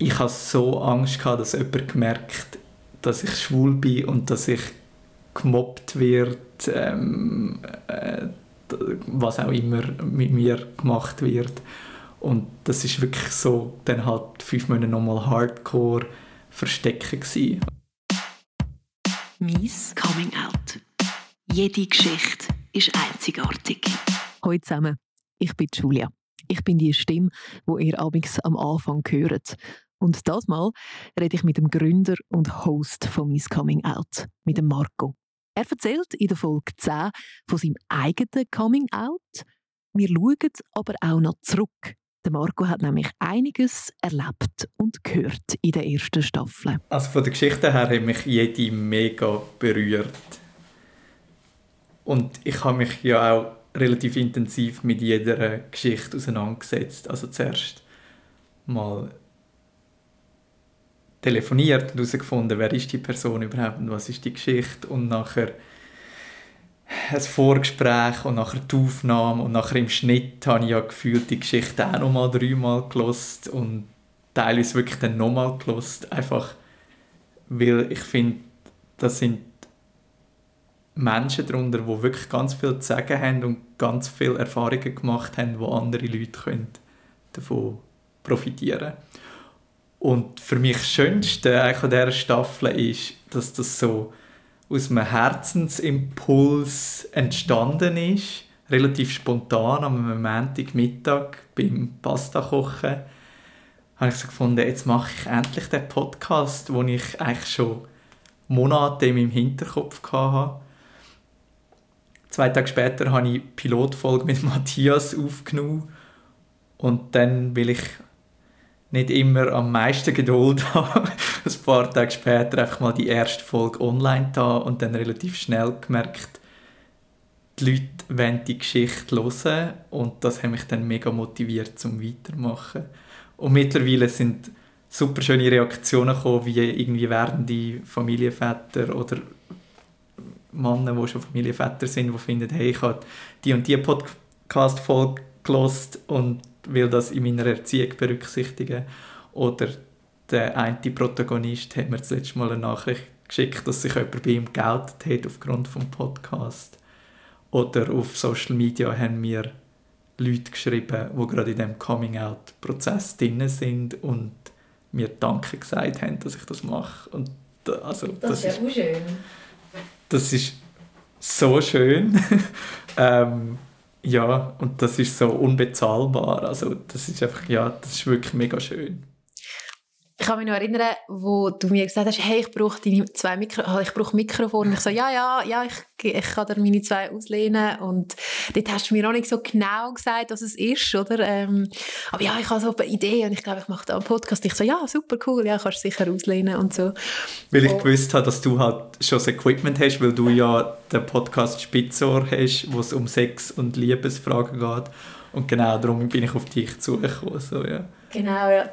ich hatte so Angst gehabt, dass jemand gemerkt, dass ich schwul bin und dass ich gemobbt wird, ähm, äh, was auch immer mit mir gemacht wird. Und das ist wirklich so, dann halt fünf Monate nochmal Hardcore verstecken gewesen. Mies Coming Out. Jede Geschichte ist einzigartig. Hallo zusammen, ich bin Julia. Ich bin die Stimme, wo ihr abends am Anfang hört. Und das Mal rede ich mit dem Gründer und Host von Miss Coming Out, mit dem Marco. Er erzählt in der Folge 10 von seinem eigenen Coming Out. Wir schauen aber auch noch zurück. Der Marco hat nämlich einiges erlebt und gehört in der ersten Staffel. Also von der Geschichte her hat mich jede mega berührt. Und ich habe mich ja auch relativ intensiv mit jeder Geschichte auseinandergesetzt. Also zuerst mal telefoniert und herausgefunden, wer ist die Person überhaupt und was ist die Geschichte und nachher ein Vorgespräch und nachher die Aufnahme und nachher im Schnitt habe ich ja gefühlt die Geschichte auch nochmal dreimal gelost und teilweise wirklich dann nochmal gelost, einfach weil ich finde, das sind Menschen darunter, die wirklich ganz viel zu sagen haben und ganz viele Erfahrungen gemacht haben, wo andere Leute davon profitieren können. Und für mich das Schönste an dieser Staffel ist, dass das so aus einem Herzensimpuls entstanden ist, relativ spontan am Montagmittag beim Pasta-Kochen, habe ich so gefunden, jetzt mache ich endlich den Podcast, den ich eigentlich schon Monate in meinem Hinterkopf hatte. Zwei Tage später habe ich die Pilotfolge mit Matthias aufgenommen. Und dann will ich nicht immer am meisten Geduld haben, ein paar Tage später einfach mal die erste Folge online da und dann relativ schnell gemerkt, die Leute wollen die Geschichte hören und das hat mich dann mega motiviert zum Weitermachen. Und mittlerweile sind super schöne Reaktionen gekommen, wie irgendwie werdende Familienväter oder Männer, die schon Familienväter sind, die finden, hey, ich habe die und die Podcast-Folge gelost und will das in meiner Erziehung berücksichtigen. Oder der eine Protagonist hat mir das letzte Mal eine Nachricht geschickt, dass sich jemand bei ihm geoutet hat aufgrund des Podcast. Oder auf Social Media haben mir Leute geschrieben, die gerade in diesem Coming-out-Prozess drin sind und mir Danke gesagt haben, dass ich das mache. Und also, das, das ist ja schön. Das ist so schön. ähm, ja, und das ist so unbezahlbar. Also das ist einfach, ja, das ist wirklich mega schön. Ich kann mich noch erinnern, wo du mir gesagt hast, hey, ich brauche deine zwei Mikro also ich brauche Mikrofon. Und ich so, ja, ja, ja, ich, ich kann dir meine zwei auslehnen. Und dort hast du mir noch nicht so genau gesagt, was es ist, oder? Ähm, aber ja, ich habe so eine Idee und ich glaube, ich mache da einen Podcast. Ich so, ja, super cool, ja, kannst du sicher auslehnen und so. Weil ich oh. gewusst habe, dass du halt schon das Equipment hast, weil du ja den Podcast Spitzohr hast, wo es um Sex und Liebesfragen geht. Und genau darum bin ich auf dich zugekommen. So, ja. Genau, ja.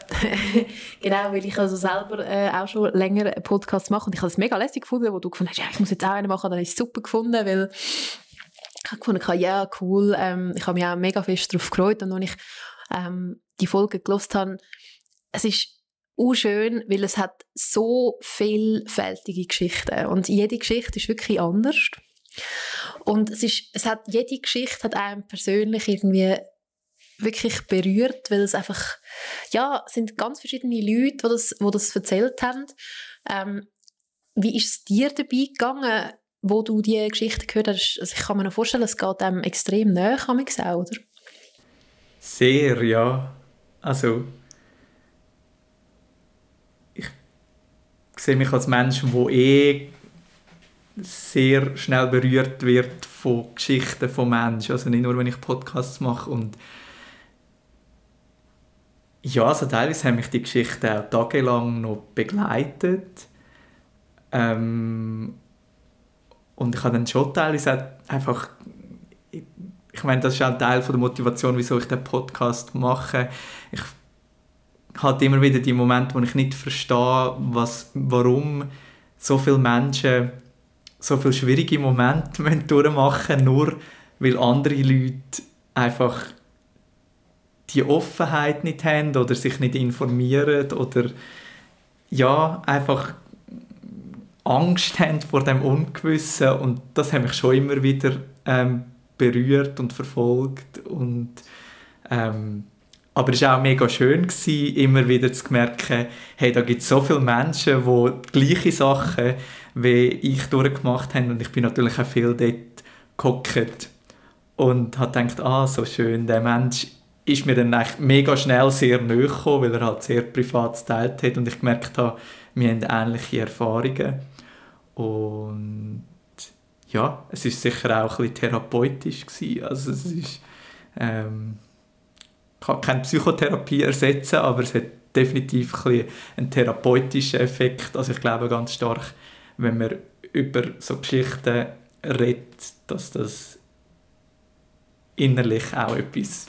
genau, weil ich also selber äh, auch schon länger einen Podcast mache und ich habe es mega lässig gefunden, wo du gefunden hast, ja, ich muss jetzt auch einen machen, dann ich es super gefunden, weil ich habe gefunden, ja, cool, ähm, ich habe mich auch mega fest darauf gefreut und als ich ähm, die Folge gelost habe, es ist schön, weil es hat so vielfältige Geschichten und jede Geschichte ist wirklich anders. Und es, ist, es hat, jede Geschichte hat einem persönlich irgendwie wirklich berührt, weil es einfach, ja, es sind ganz verschiedene Leute, die das, die das erzählt haben. Ähm, wie ist es dir dabei gegangen, wo du diese Geschichte gehört hast? Also ich kann mir noch vorstellen, es geht einem extrem nahe, kann man sagen, oder? Sehr, ja. Also ich sehe mich als Mensch, der eh sehr schnell berührt wird von Geschichten von Menschen. Also nicht nur, wenn ich Podcasts mache und ja, also teilweise haben mich die Geschichten auch tagelang noch begleitet. Ähm, und ich habe dann schon teilweise einfach, ich, ich meine, das ist auch ein Teil von der Motivation, wieso ich den Podcast mache. Ich habe immer wieder die Momente, wo ich nicht verstehe, was, warum so viele Menschen so viele schwierige Momente durchmachen nur weil andere Leute einfach die Offenheit nicht haben oder sich nicht informieren oder ja, einfach Angst haben vor dem Ungewissen. Und das hat mich schon immer wieder ähm, berührt und verfolgt. Und ähm, aber es war auch mega schön, gewesen, immer wieder zu merken, hey, da gibt es so viele Menschen, die gleichen Sachen wie ich durchgemacht haben. Und ich bin natürlich auch viel dort gehockt und habe gedacht, ah, so schön, der Mensch ist mir dann mega schnell sehr nahe gekommen, weil er halt sehr privat geteilt hat und ich gemerkt habe, wir haben ähnliche Erfahrungen und ja, es ist sicher auch ein bisschen therapeutisch gewesen. Also es ist, ähm, kann keine Psychotherapie ersetzen, aber es hat definitiv ein einen therapeutischen Effekt. Also ich glaube ganz stark, wenn man über so Geschichten redet, dass das innerlich auch etwas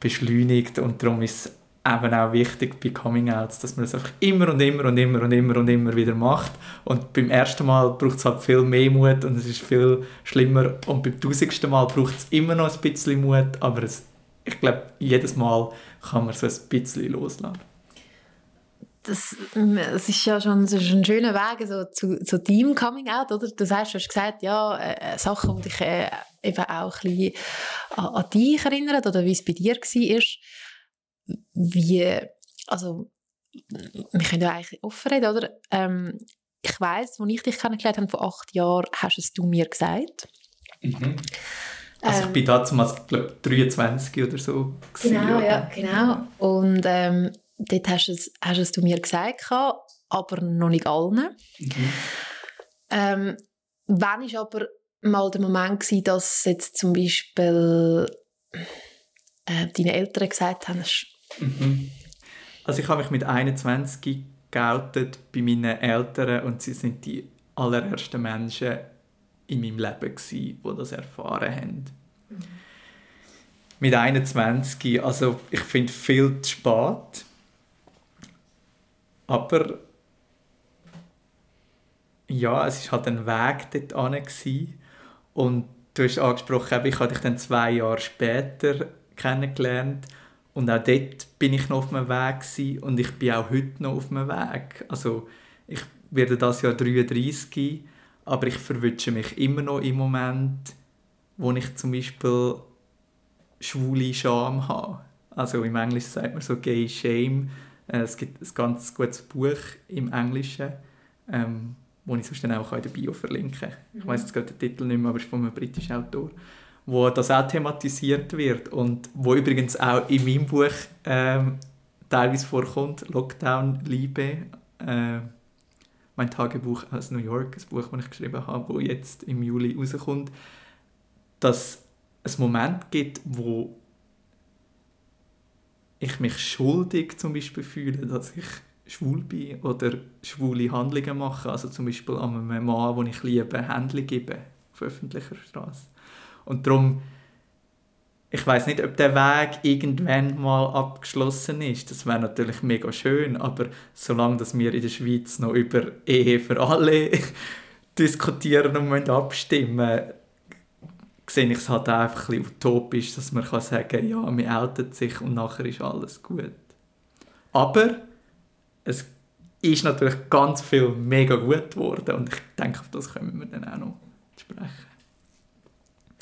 beschleunigt und darum ist eben auch wichtig bei Coming Outs, dass man es einfach immer und immer und immer und immer und immer wieder macht. Und beim ersten Mal braucht es halt viel mehr Mut und es ist viel schlimmer. Und beim tausendsten Mal braucht es immer noch ein bisschen Mut, aber es, ich glaube, jedes Mal kann man so ein bisschen loslassen. Das, das ist ja schon das ist ein schöner Weg so, zu, zu Team Coming Out, oder? Du hast, du hast gesagt, ja, äh, Sachen, die dich äh, eben auch ein bisschen an, an dich erinnern oder wie es bei dir war wie, also, wir können ja eigentlich offen reden, oder? Ähm, ich weiss, als ich dich kennengelernt habe, vor acht Jahren, hast es du mir gesagt. Mhm. Also ähm, ich bin damals, glaube 23 oder so. Gewesen, genau, ja, genau. Und ähm, dort hast du es, hast es du mir gesagt, aber noch nicht allen. Mhm. Ähm, wann war aber mal der Moment gewesen, dass jetzt zum Beispiel äh, deine Eltern gesagt haben, Mhm. Also ich habe mich mit 21 geoutet bei meinen Eltern und sie sind die allerersten Menschen in meinem Leben gewesen, die das erfahren haben. Mhm. Mit 21, also ich finde viel zu spät, aber ja, es war halt ein Weg dort hin und du hast angesprochen, ich habe dich dann zwei Jahre später kennengelernt und auch dort bin ich noch auf dem Weg gewesen und ich bin auch heute noch auf dem Weg. Also ich werde das Jahr 33, aber ich verwünsche mich immer noch im Moment, wo ich zum Beispiel schwule Scham habe. Also im Englischen sagt man so Gay Shame. Äh, es gibt ein ganz gutes Buch im Englischen, ähm, wo ich sonst dann auch in der Bio verlinken kann. Ich weiß jetzt gerade den Titel nicht mehr, aber es ist von einem britischen Autor wo das auch thematisiert wird und wo übrigens auch in meinem Buch ähm, teilweise vorkommt, Lockdown Liebe, äh, mein Tagebuch aus New York, ein Buch, das ich geschrieben habe, wo jetzt im Juli rauskommt, dass es Moment gibt, wo ich mich schuldig zum Beispiel fühle, dass ich schwul bin oder schwule Handlungen mache, also zum Beispiel an einem Mann, den ich liebe, Händchen gebe auf öffentlicher Straße. Und darum, ich weiß nicht, ob der Weg irgendwann mal abgeschlossen ist. Das wäre natürlich mega schön, aber solange dass wir in der Schweiz noch über Ehe für alle diskutieren und abstimmen sehe ich es halt einfach ein bisschen utopisch, dass man kann sagen kann, ja, man outet sich und nachher ist alles gut. Aber es ist natürlich ganz viel mega gut geworden und ich denke, auf das können wir dann auch noch sprechen.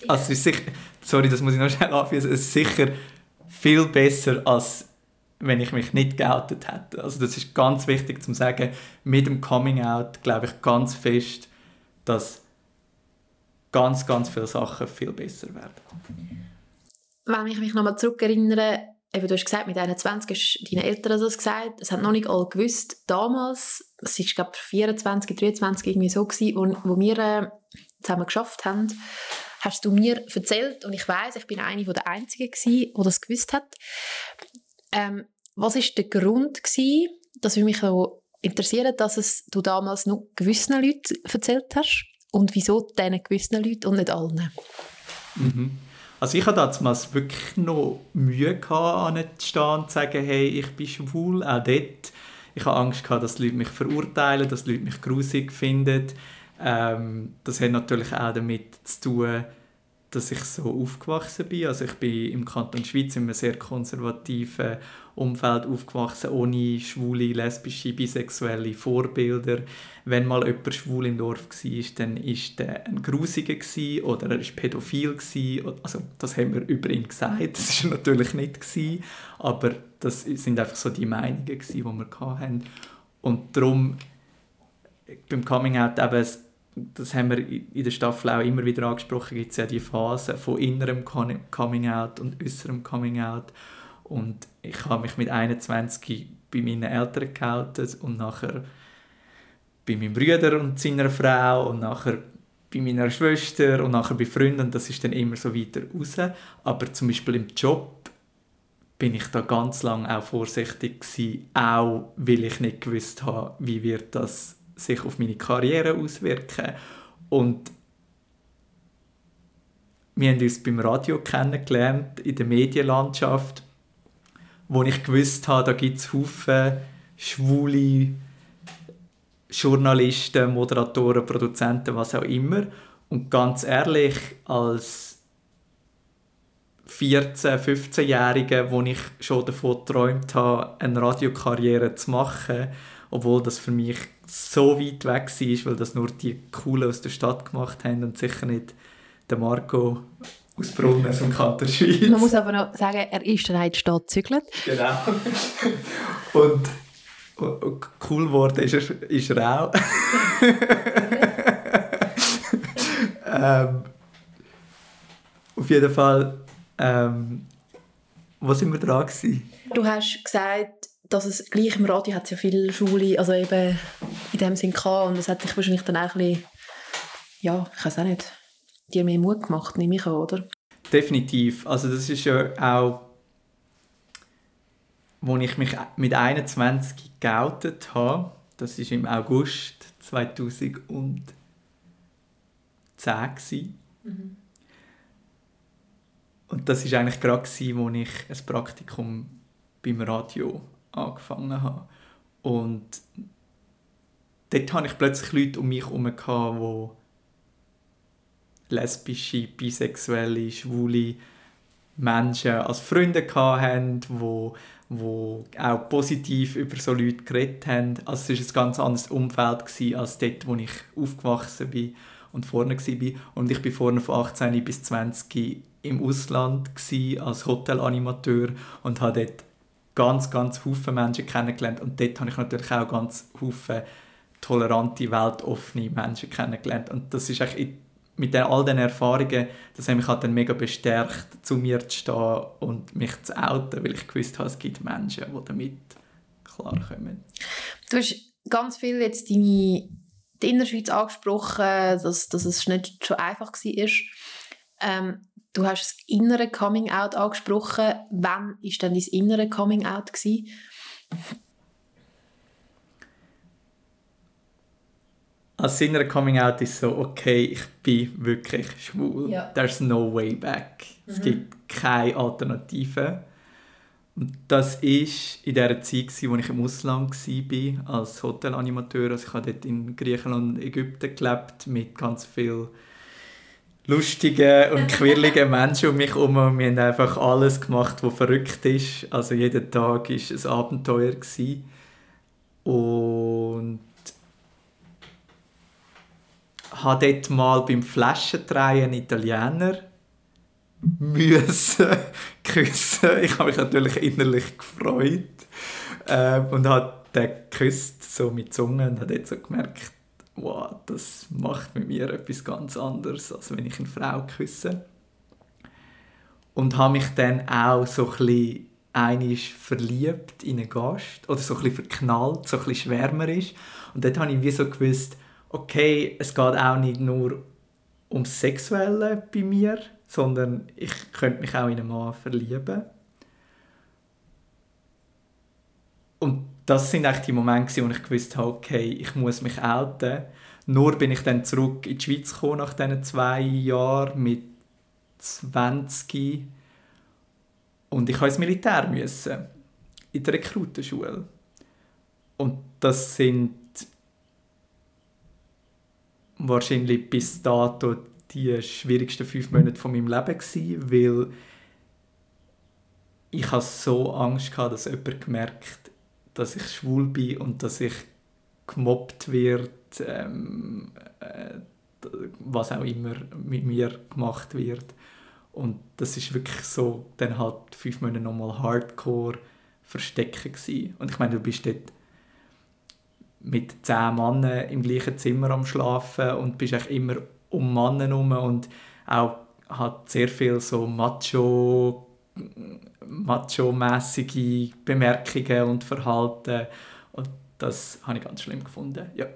Also es ist sicher, sorry, das muss ich noch schnell anführen, es ist sicher viel besser, als wenn ich mich nicht geoutet hätte. Also das ist ganz wichtig zu sagen, mit dem Coming Out glaube ich ganz fest, dass ganz, ganz viele Sachen viel besser werden. Wenn ich mich nochmal zurückerinnere, eben, du hast gesagt, mit 21 hast deine Eltern das gesagt, es hat noch nicht alle gewusst. Damals, es war glaube ich 24, 23 irgendwie so gewesen, wo, wo wir äh, zusammen geschafft haben, hast du mir erzählt und ich weiß, ich bin eine der Einzigen gewesen, die das gewusst hat. Ähm, was ist der Grund gewesen, dass mich auch interessieren, dass es du damals nur gewissen Leuten erzählt hast und wieso diesen gewissen Leuten und nicht allen? Mhm. Also ich hatte damals wirklich noch Mühe gehabt, zu stehen und zu sagen, hey, ich bin schwul, auch dort. Ich hatte Angst dass die Leute mich verurteilen, dass die Leute mich grusig finden. Ähm, das hat natürlich auch damit zu tun, dass ich so aufgewachsen bin. Also ich bin im Kanton Schweiz in einem sehr konservativen Umfeld aufgewachsen, ohne schwule, lesbische, bisexuelle Vorbilder. Wenn mal jemand schwul im Dorf war, dann war der ein Grusiger oder er war pädophil. Also das haben wir über ihn gesagt, das war natürlich nicht, aber das sind einfach so die Meinungen, die wir hatten. Und darum beim Coming Out eben das haben wir in der Staffel auch immer wieder angesprochen, gibt es ja die Phase von innerem Coming Out und äußerem Coming Out. Und ich habe mich mit 21 bei meinen Eltern gehalten und nachher bei meinem Bruder und seiner Frau und nachher bei meiner Schwester und nachher bei Freunden. Das ist dann immer so weiter raus. Aber zum Beispiel im Job bin ich da ganz lange auch vorsichtig gewesen, auch weil ich nicht gewusst habe, wie wird das sich auf meine Karriere auswirken. Und wir haben uns beim Radio kennengelernt, in der Medienlandschaft, wo ich gewusst habe, da gibt es Haufen schwule Journalisten, Moderatoren, Produzenten, was auch immer. Und ganz ehrlich, als 14-, 15-Jähriger, wo ich schon davon geträumt habe, eine Radiokarriere zu machen, obwohl das für mich so weit weg war, weil das nur die Coolen aus der Stadt gemacht haben und sicher nicht der Marco aus Brunnen aus dem Kanton Schweiz. Man muss aber noch sagen, er ist dann in die Stadt gezügelt. Genau. Und, cool geworden ist er, ist er auch. ähm, auf jeden Fall, ähm, wo sind wir dran gewesen? Du hast gesagt, dass es gleich im Radio hat es ja viele Schule, also eben in dem Sinn gehabt und das hat dich wahrscheinlich dann auch ein bisschen, ja, ich weiß auch nicht, dir mehr Mut gemacht, nehme ich an, oder? Definitiv. Also das ist ja auch, wo ich mich mit 21 geoutet habe, das ist im August 2010 Mhm. Und das war eigentlich gerade, wo ich ein Praktikum beim Radio angefangen habe. Und dort hatte ich plötzlich Leute um mich herum, die lesbische, bisexuelle, schwule Menschen als Freunde hatten, wo wo auch positiv über so Leute geredet haben. Also es war ein ganz anderes Umfeld als dort, wo ich aufgewachsen bin und vorne war. Und ich war vorne von 18 bis 20 im Ausland als Hotelanimateur und habe dort ganz, ganz viele Menschen kennengelernt. Und dort habe ich natürlich auch ganz viele tolerante, weltoffene Menschen kennengelernt. Und das ist eigentlich mit all diesen Erfahrungen, das hat mich halt dann mega bestärkt, zu mir zu stehen und mich zu outen, weil ich gewusst habe, es gibt Menschen, die damit klarkommen. Du hast ganz viel jetzt deine die Innerschweiz angesprochen, dass, dass es nicht so einfach war. Ähm, Du hast das innere Coming Out angesprochen. Wann war denn dein innere Coming Out? Gewesen? Als innere Coming Out ist so, okay, ich bin wirklich schwul. Ja. There's no way back. Mhm. Es gibt keine Alternative. Und das war in der Zeit, wo ich im Ausland war, als Hotelanimateur. Also ich habe dort in Griechenland und Ägypten gelebt, mit ganz vielen lustige und quirlige Menschen um mich herum. Wir haben einfach alles gemacht, was verrückt ist. Also jeden Tag war ein Abenteuer. Gewesen. Und habe dort mal beim Flaschendrehen einen Italiener müssen küssen. Ich habe mich natürlich innerlich gefreut äh, und habe den geküsst, so mit Zunge und habe dort so gemerkt, wow, das macht mit mir etwas ganz anderes, als wenn ich eine Frau küsse. Und habe mich dann auch so ein bisschen verliebt in einen Gast oder so ein verknallt, so ein bisschen schwärmerisch. Und dort habe ich wie so gewusst, okay, es geht auch nicht nur ums Sexuelle bei mir, sondern ich könnte mich auch in einen Mann verlieben. Und das sind eigentlich die Momente, wo ich gewusst habe, okay, ich muss mich outen. Nur bin ich dann zurück in die Schweiz gekommen nach diesen zwei Jahren mit 20 und ich musste ins Militär müssen in der Rekrutenschule. Und das sind wahrscheinlich bis dato die schwierigsten fünf Monate von meinem Leben gewesen, weil ich hatte so Angst gehabt, dass jemand gemerkt, dass ich schwul bin und dass ich gemobbt wird, ähm, äh, was auch immer mit mir gemacht wird. Und das ist wirklich so, dann halt fünf Monate nochmal Hardcore verstecken gewesen. Und ich meine, du bist dort mit zehn Männern im gleichen Zimmer am Schlafen und bist echt immer um Männer herum und auch hat sehr viel so macho macho-mäßige Bemerkungen und Verhalten und das habe ich ganz schlimm gefunden. Ja.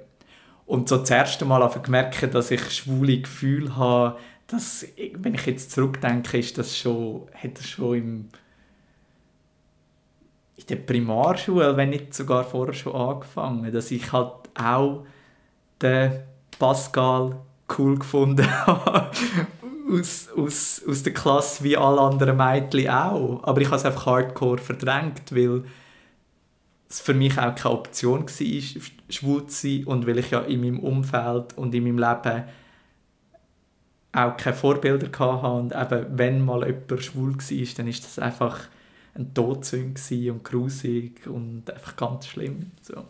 Und so das erste Mal gemerkt, dass ich schwule Gefühle habe, dass, wenn ich jetzt zurückdenke, ist das schon, hat das schon im, in der Primarschule, wenn nicht sogar vorher schon angefangen, dass ich halt auch den Pascal cool gefunden habe aus, aus, aus der Klasse wie alle anderen Mädchen auch. Aber ich habe es einfach hardcore verdrängt, weil es für mich auch keine Option war, schwul zu sein und weil ich ja in meinem Umfeld und in meinem Leben auch keine Vorbilder hatte und eben, wenn mal jemand schwul war, dann ist das einfach ein Todsünde und grusig und einfach ganz schlimm. So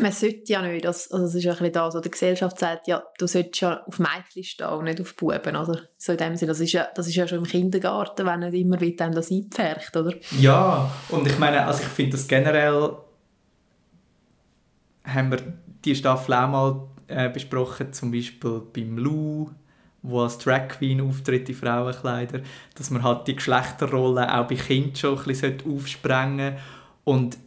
man sollte ja nicht, das, also das ist ja ein bisschen das, was die Gesellschaft sagt, ja, du solltest ja auf Mädchen stehen und nicht auf Buben, oder? So in dem Sinne, das ist ja, das ist ja schon im Kindergarten, wenn nicht immer wieder einem das einpfercht, oder? Ja, und ich meine, also ich finde das generell, haben wir die Staffel auch mal äh, besprochen, zum Beispiel beim Lou, wo als Drag Queen auftritt in Frauenkleider, dass man halt die Geschlechterrollen auch bei Kindern schon ein bisschen aufsprengen sollte. Und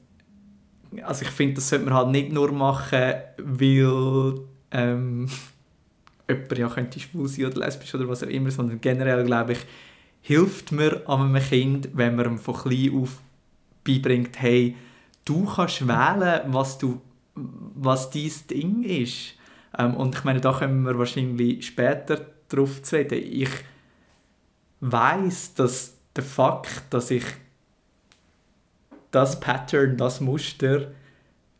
also ich finde, das sollte man halt nicht nur machen, weil ähm, jemand ja könnte schwul sein oder lesbisch oder was auch immer, sondern generell glaube ich, hilft mir an einem Kind, wenn man ihm von klein auf beibringt, hey, du kannst wählen, was du was dein Ding ist. Ähm, und ich meine, da kommen wir wahrscheinlich später drauf zu reden. Ich weiß, dass der Fakt, dass ich das Pattern, das Muster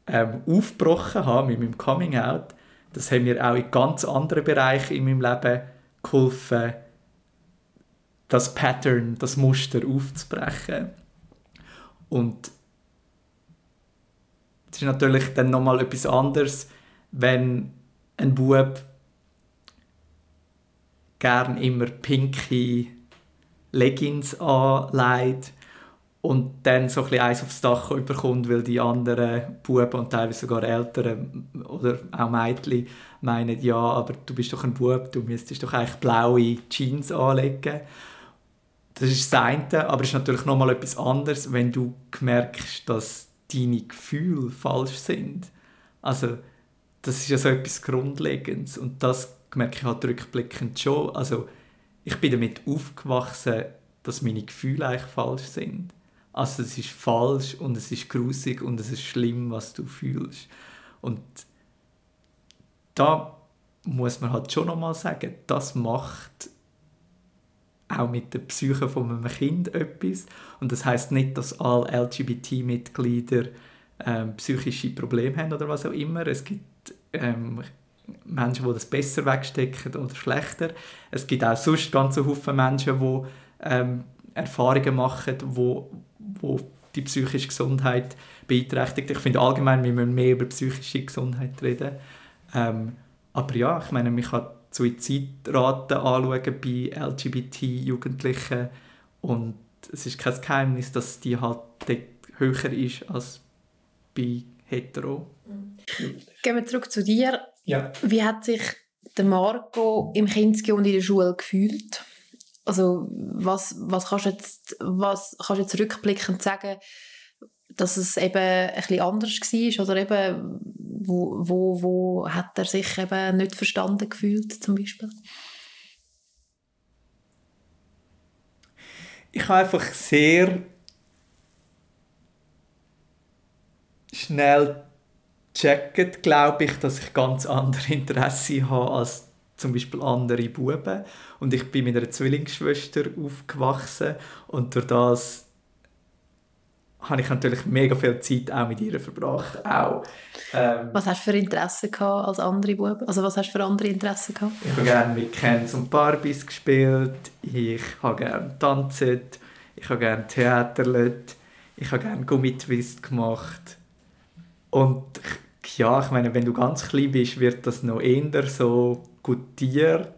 ähm, aufgebrochen habe mit meinem Coming Out, das hat mir auch in ganz anderen Bereichen in meinem Leben geholfen, das Pattern, das Muster aufzubrechen. Und es ist natürlich dann nochmal etwas anderes, wenn ein Bub gern immer pinke Leggings anlegt und dann so ein bisschen aufs Dach überkommt, weil die anderen Buben und teilweise sogar Eltern oder auch Mädchen meinen, ja, aber du bist doch ein Bub, du müsstest doch eigentlich blaue Jeans anlegen. Das ist das eine, aber es ist natürlich nochmal etwas anderes, wenn du merkst, dass deine Gefühle falsch sind. Also das ist ja so etwas Grundlegendes und das merke ich halt rückblickend schon. Also ich bin damit aufgewachsen, dass meine Gefühle eigentlich falsch sind also es ist falsch und es ist grusig und es ist schlimm, was du fühlst. Und da muss man halt schon nochmal sagen, das macht auch mit der Psyche von einem Kind etwas. Und das heißt nicht, dass alle LGBT-Mitglieder ähm, psychische Probleme haben oder was auch immer. Es gibt ähm, Menschen, die das besser wegstecken oder schlechter. Es gibt auch sonst ganze Haufen Menschen, die ähm, Erfahrungen machen, wo, wo die psychische Gesundheit beeinträchtigt. Ich finde allgemein, wir müssen mehr über psychische Gesundheit reden. Ähm, aber ja, ich meine, man kann Suizidraten anschauen bei LGBT-Jugendlichen und es ist kein Geheimnis, dass die halt höher ist als bei Hetero. Gehen wir zurück zu dir. Ja. Wie hat sich der Marco im Kinski und in der Schule gefühlt? Also was, was kannst jetzt, was kannst du jetzt rückblickend sagen, dass es eben ein bisschen anders war oder eben wo, wo, wo hat er sich eben nicht verstanden gefühlt zum Beispiel? Ich habe einfach sehr schnell gecheckt, glaube ich, dass ich ganz andere Interessen habe als zum Beispiel andere Buben. Und ich bin mit einer Zwillingsschwester aufgewachsen und durch das habe ich natürlich mega viel Zeit auch mit ihr verbracht. Auch, ähm, was hast du für Interessen gehabt als andere Buben? Also was hast du für andere Interessen gehabt? Ich habe gerne mit Kens und Barbies gespielt. Ich habe gerne getanzt. Ich habe gerne theaterlet. Ich habe gerne Gummitwist gemacht. Und ja, ich meine, wenn du ganz klein bist, wird das noch eher so gutiert.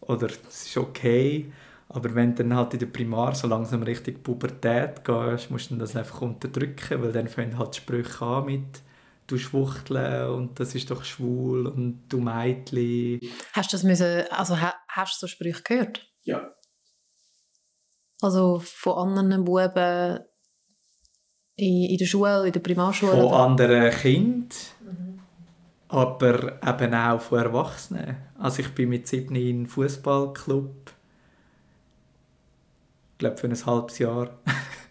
Oder es ist okay. Aber wenn du dann halt in der Primar so langsam Richtung Pubertät gehst, musst du das einfach unterdrücken, weil dann fangen halt Sprüche an mit «Du schwuchteln» und «Das ist doch schwul» und «Du Mädchen». Hast du das müssen, also hast du so Sprüche gehört? Ja. Also von anderen Buben in, in der Schule, in der Primarschule? Von oder? anderen Kindern. Aber eben auch von Erwachsenen. Also ich bin mit sieben in einen Fußballclub glaube für ein halbes Jahr.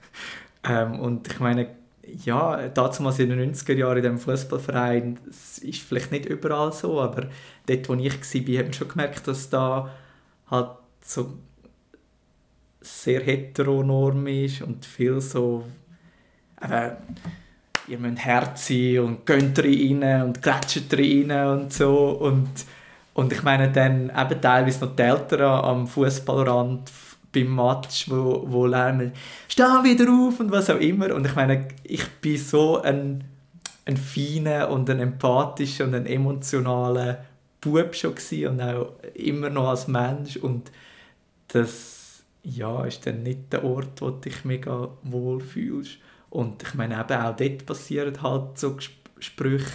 ähm, und ich meine, ja, damals in den 90er Jahren in diesem Fußballverein, es ist vielleicht nicht überall so, aber dort, wo ich war, habe ich schon gemerkt, dass da halt so sehr heteronorm ist und viel so äh, ihr müsst Herz sein und gönnt rein und grätscht rein und so und, und ich meine dann eben teilweise noch die Eltern am Fußballrand beim Match, wo, wo lernen, steh wieder auf und was auch immer. Und ich meine, ich bin so ein, ein feiner und ein empathischer und ein emotionaler Bub schon und auch immer noch als Mensch. Und das ja, ist dann nicht der Ort, wo du dich mega wohl fühlst. Und ich meine, eben auch dort passieren halt so Sprüche,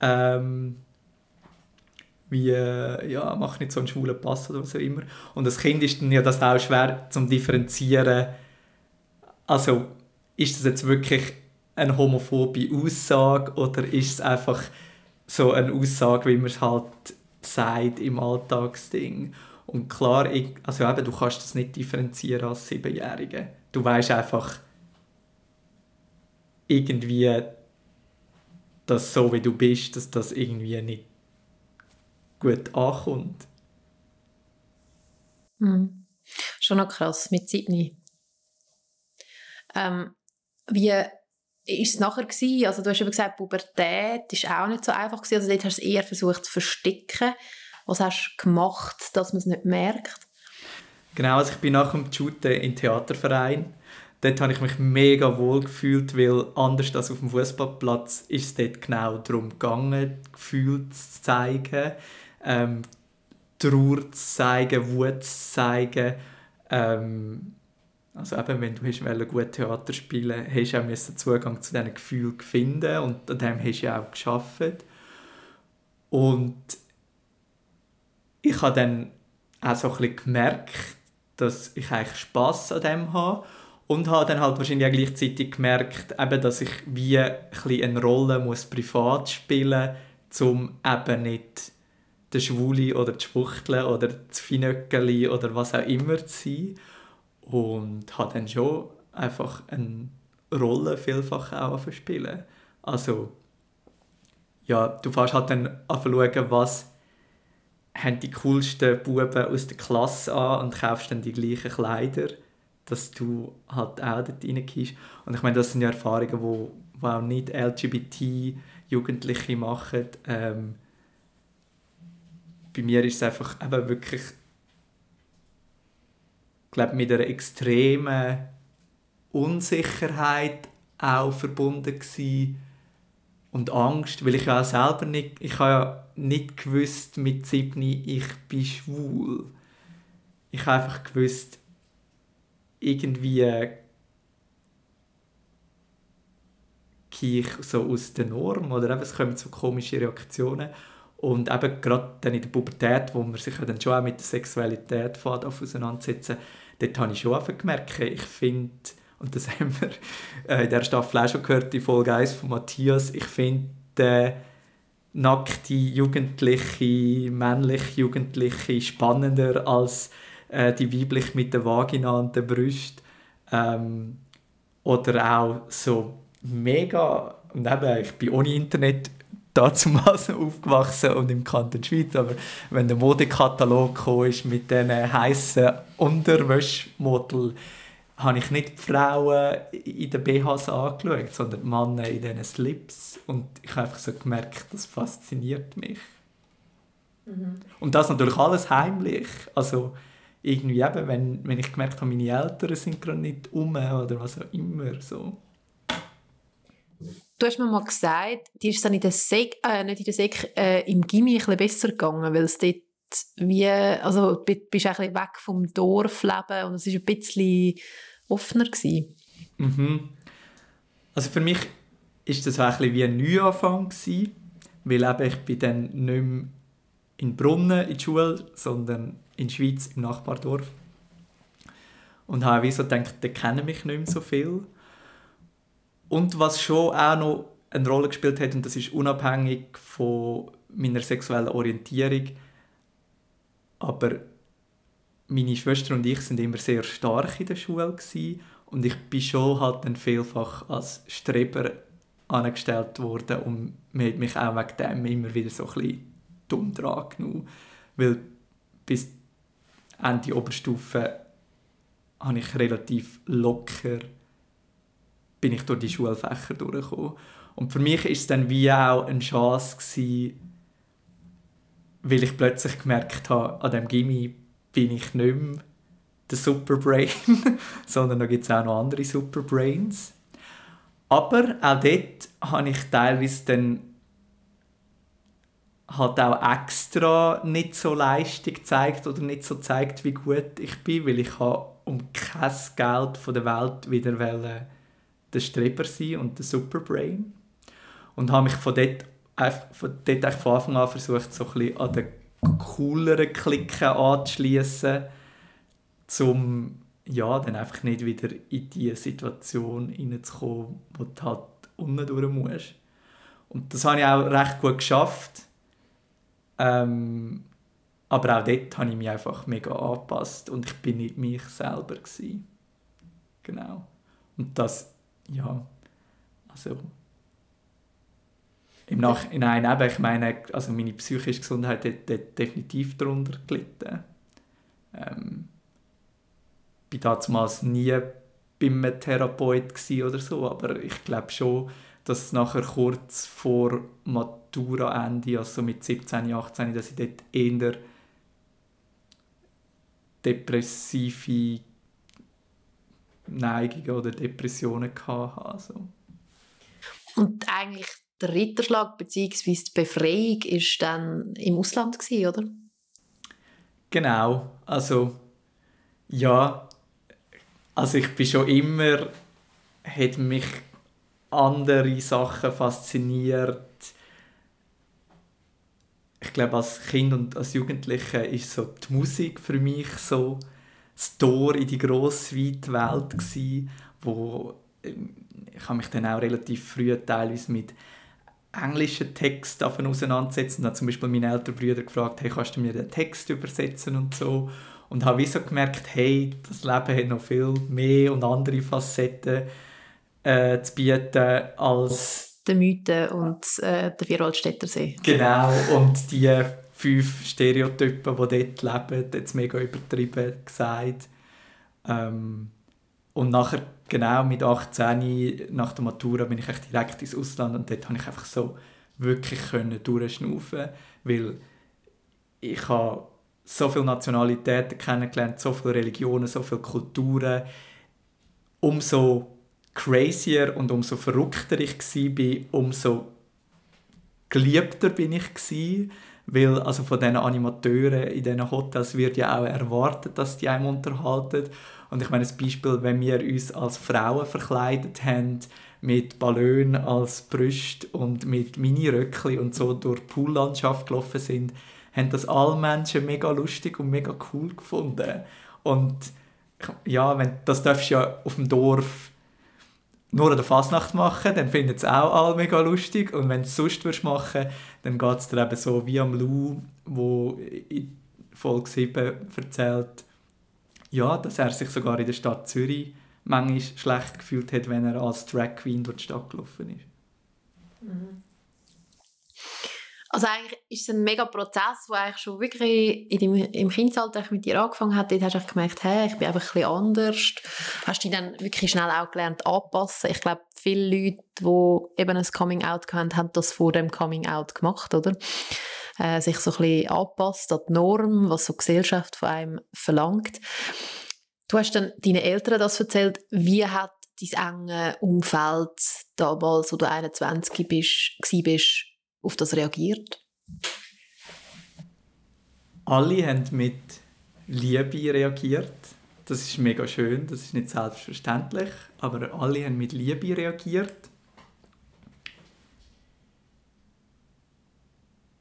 ähm, wie, äh, ja, mach nicht so einen schwulen Pass oder was auch immer. Und als Kind ist dann ja das auch schwer zum differenzieren. Also, ist das jetzt wirklich eine homophobe Aussage oder ist es einfach so eine Aussage, wie man es halt sagt im Alltagsding? Und klar, ich, also eben, du kannst das nicht differenzieren als Siebenjährige. Du weißt einfach irgendwie, dass so wie du bist, dass das irgendwie nicht gut ankommt. Mhm. Schon noch krass, mit Sydney. Ähm, wie war es nachher? Gewesen? Also du hast eben gesagt, Pubertät war auch nicht so einfach. Gewesen. Also dort hast du es eher versucht zu verstecken. Was hast du gemacht, dass man es nicht merkt? Genau, also ich bin nach dem Shooten im Theaterverein. Dort habe ich mich mega wohl gefühlt, weil anders als auf dem Fußballplatz ist es dort genau darum gegangen, Gefühle zu zeigen ähm, Trauer zu zeigen, Wut zu zeigen. Ähm, also eben, wenn du hast gut Theater spielen hast du auch Zugang zu diesen Gefühlen finden und an dem hast du auch geschafft. Und ich habe dann auch so ein bisschen gemerkt, dass ich eigentlich Spass an dem habe und habe dann halt wahrscheinlich auch gleichzeitig gemerkt, eben, dass ich wie ein eine Rolle muss privat spielen muss, um eben nicht der Schwule oder die Schwuchtel oder das Finöckeli oder was auch immer zu sein. Und hat dann schon einfach eine Rolle vielfach auch spielen. Also, ja, du fährst halt dann schauen, was haben die coolsten Buben aus der Klasse an und kaufst dann die gleichen Kleider, dass du halt auch dort reingehst. Und ich meine, das sind ja Erfahrungen, wo, wo auch nicht LGBT-Jugendliche machen. Ähm, bei mir ist es einfach eben wirklich glaube mit einer extremen Unsicherheit auch verbunden gewesen und Angst, weil ich ja auch selber nicht, ich habe ja nicht gewusst mit siebni ich bin schwul. Ich habe einfach gewusst, irgendwie ich so aus der Norm oder eben, es kommen so komische Reaktionen. Und eben gerade dann in der Pubertät, wo man sich dann schon auch mit der Sexualität auseinandersetzen dort habe ich schon einfach gemerkt, ich finde, und das haben wir äh, in dieser Staffel auch schon gehört, die Folge 1 von Matthias, ich finde äh, nackte Jugendliche, männliche Jugendliche spannender als äh, die weiblich mit der Vagina und der Brust. Ähm, oder auch so mega, und eben, ich bin ohne Internet damals aufgewachsen und im Kanton Schweiz, aber wenn der Modekatalog ist mit diesen heißen Unterwäschmodel, habe ich nicht die Frauen in den BHs angeschaut, sondern die Männer in diesen Slips. Und ich habe einfach so gemerkt, das fasziniert mich. Mhm. Und das natürlich alles heimlich. Also irgendwie eben, wenn, wenn ich gemerkt habe, meine Eltern sind gerade nicht um oder was auch immer. So. Du hast mir mal gesagt, dir ist dann in der Sek, äh, nicht in der Sek, äh, im Gimmi ein bisschen besser gegangen, weil es dort wie, also du bist ein bisschen weg vom Dorfleben und es war ein bisschen offener. Gewesen. Mhm. Also für mich ist das ein bisschen wie ein Neuanfang gewesen, weil eben ich bin dann nicht mehr in Brunnen in die Schule, sondern in der Schweiz im Nachbardorf. Und habe so gedacht, da kennen mich nicht mehr so viel. Und was schon auch noch eine Rolle gespielt hat, und das ist unabhängig von meiner sexuellen Orientierung, aber meine Schwester und ich sind immer sehr stark in der Schule gewesen, und ich bin schon halt dann vielfach als Streber angestellt worden und man hat mich auch wegen dem immer wieder so ein bisschen dumm dran genommen, weil bis Ende Oberstufe habe ich relativ locker bin ich durch die Schulfächer durchgekommen. Und für mich ist es dann wie auch eine Chance gewesen, weil ich plötzlich gemerkt habe, an dem Gimmi bin ich nicht mehr der Superbrain, sondern da gibt es auch noch andere Superbrains. Aber auch dort habe ich teilweise dann halt auch extra nicht so Leistung gezeigt oder nicht so gezeigt, wie gut ich bin, weil ich habe um kein Geld von der Welt wieder der Streber sein und der Superbrain und habe mich von dort, von dort von Anfang an versucht, so ein bisschen an den cooleren Klicken anzuschließen, um ja, dann einfach nicht wieder in diese Situation hineinzukommen, wo du halt unten durch musst. Und das habe ich auch recht gut geschafft. Ähm, aber auch dort habe ich mich einfach mega angepasst und ich bin nicht mich selber gewesen. Genau. Und das, ja, also im Nachhinein eben, ich meine, also meine psychische Gesundheit hat, hat definitiv darunter gelitten. Ähm, ich war damals nie bei einem Therapeut oder so, aber ich glaube schon, dass nachher kurz vor Maturaende, also mit 17, 18, dass ich dort eher depressive Neigungen oder Depressionen hatte. Also. Und eigentlich der Ritterschlag bzw. die Befreiung ist dann im Ausland gewesen, oder? Genau, also ja, also ich bin schon immer, hat mich andere Sachen fasziniert. Ich glaube, als Kind und als Jugendliche ist so die Musik für mich so das Tor in die grosse, weite Welt gewesen, wo ähm, ich habe mich dann auch relativ früh teilweise mit englischen Text auseinandersetzen. Dann hat zum Beispiel meine älteren Brüder gefragt, hey, kannst du mir den Text übersetzen und so. Und habe wie so gemerkt, hey, das Leben hat noch viel mehr und andere Facetten äh, zu bieten als... Die Mythen und äh, der Vierwaldstätter See. Genau, und die fünf Stereotypen, die dort leben, jetzt mega übertrieben gesagt. Ähm, und nachher genau mit 18 nach der Matura bin ich echt direkt ins Ausland und dort konnte ich einfach so wirklich können durchschnaufen, weil ich habe so viele Nationalitäten kennengelernt, so viele Religionen, so viele Kulturen. Umso crazier und umso verrückter ich war, umso geliebter bin ich gewesen, weil also von diesen Animateuren in diesen Hotels wird ja auch erwartet, dass die einem unterhalten und ich meine, das Beispiel, wenn wir uns als Frauen verkleidet haben, mit Ballon als Brust und mit Mini-Röckchen und so durch die Poollandschaft gelaufen sind, haben das alle Menschen mega lustig und mega cool gefunden. Und ja, wenn, das darfst du ja auf dem Dorf nur an der Fasnacht machen, dann finden es auch alle mega lustig. Und wenn du es sonst machen dann geht es dir eben so wie am Lou, wo in Folge 7 erzählt, ja, dass er sich sogar in der Stadt Zürich manchmal schlecht gefühlt hat, wenn er als Drag Queen durch die Stadt gelaufen ist. Mhm. Also eigentlich ist es ein mega Prozess, der eigentlich schon wirklich in dem, im Kindesalter mit dir angefangen hat. Dort hast du gemerkt, hey, ich bin einfach ein bisschen anders. Hast dich dann wirklich schnell auch gelernt anpassen? Ich glaube, viele Leute, die eben ein Coming-out hatten, haben das vor dem Coming-out gemacht, oder? Äh, sich so ein bisschen anpasst an die Norm, was so die Gesellschaft von einem verlangt. Du hast dann deinen Eltern das erzählt. Wie hat dein enge Umfeld damals, wo du 21 bist, bist auf das reagiert? Alle haben mit Liebe reagiert. Das ist mega schön, das ist nicht selbstverständlich, aber alle haben mit Liebe reagiert.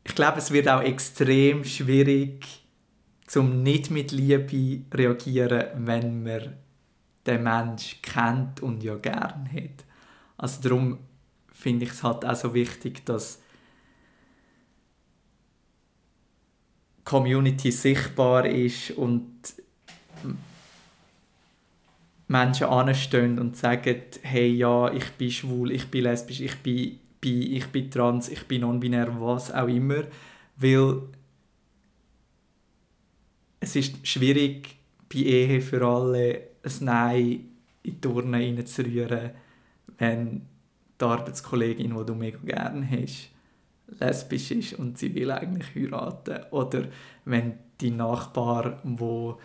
Ich glaube, es wird auch extrem schwierig, zum nicht mit Liebe reagieren, wenn man den Mensch kennt und ja gern hat. Also darum finde ich es halt auch so wichtig, dass Community sichtbar ist und Menschen anstehen und sagen, hey, ja, ich bin schwul, ich bin lesbisch, ich bin bi, ich bin trans, ich bin non-binär, was auch immer, weil es ist schwierig bei Ehe für alle ein Nein in die Turnen reinzurühren, wenn die Arbeitskollegin, die du mega gerne hast, lesbisch ist und sie will eigentlich heiraten. Oder wenn die Nachbar, wo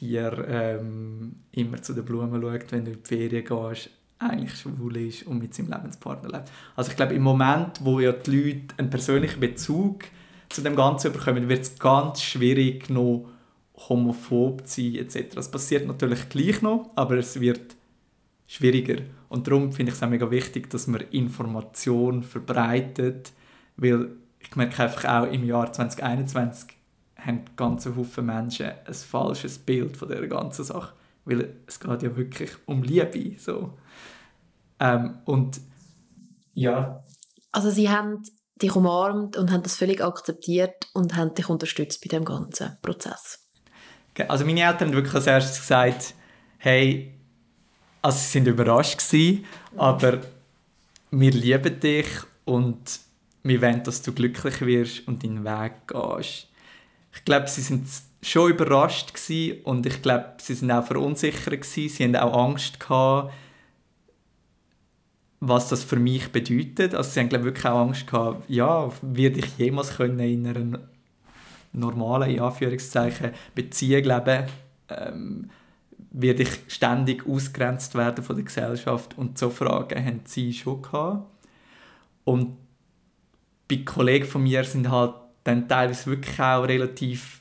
dir ähm, immer zu den Blumen schaut, wenn du in die Ferien gehst, eigentlich schwul ist und mit seinem Lebenspartner lebt. Also ich glaube, im Moment, wo ja die Leute einen persönlichen Bezug zu dem Ganzen bekommen, wird es ganz schwierig, noch homophob zu sein etc. Das passiert natürlich gleich noch, aber es wird schwieriger. Und darum finde ich es auch mega wichtig, dass man Information verbreitet, weil ich merke einfach auch im Jahr 2021 haben ganze Haufen Menschen ein falsches Bild von dieser ganzen Sache, weil es geht ja wirklich um Liebe, so. Ähm, und ja. Also sie haben dich umarmt und haben das völlig akzeptiert und haben dich unterstützt bei dem ganzen Prozess. Also meine Eltern haben wirklich als erstes gesagt, hey, also sie sind überrascht gewesen, aber wir lieben dich und wir wollen, dass du glücklich wirst und deinen Weg gehst. Ich glaube, sie sind schon überrascht gewesen und ich glaube, sie sind auch verunsichert gewesen. Sie haben auch Angst gehabt, was das für mich bedeutet. Also sie haben glaube wirklich auch Angst gehabt, ja, werde ich jemals können in einer normalen, in Anführungszeichen, Beziehung leben, ähm, werde ich ständig ausgrenzt werden von der Gesellschaft und so Fragen haben sie schon gehabt. Und bei Kollegen von mir sind halt dann teilweise wirklich auch relativ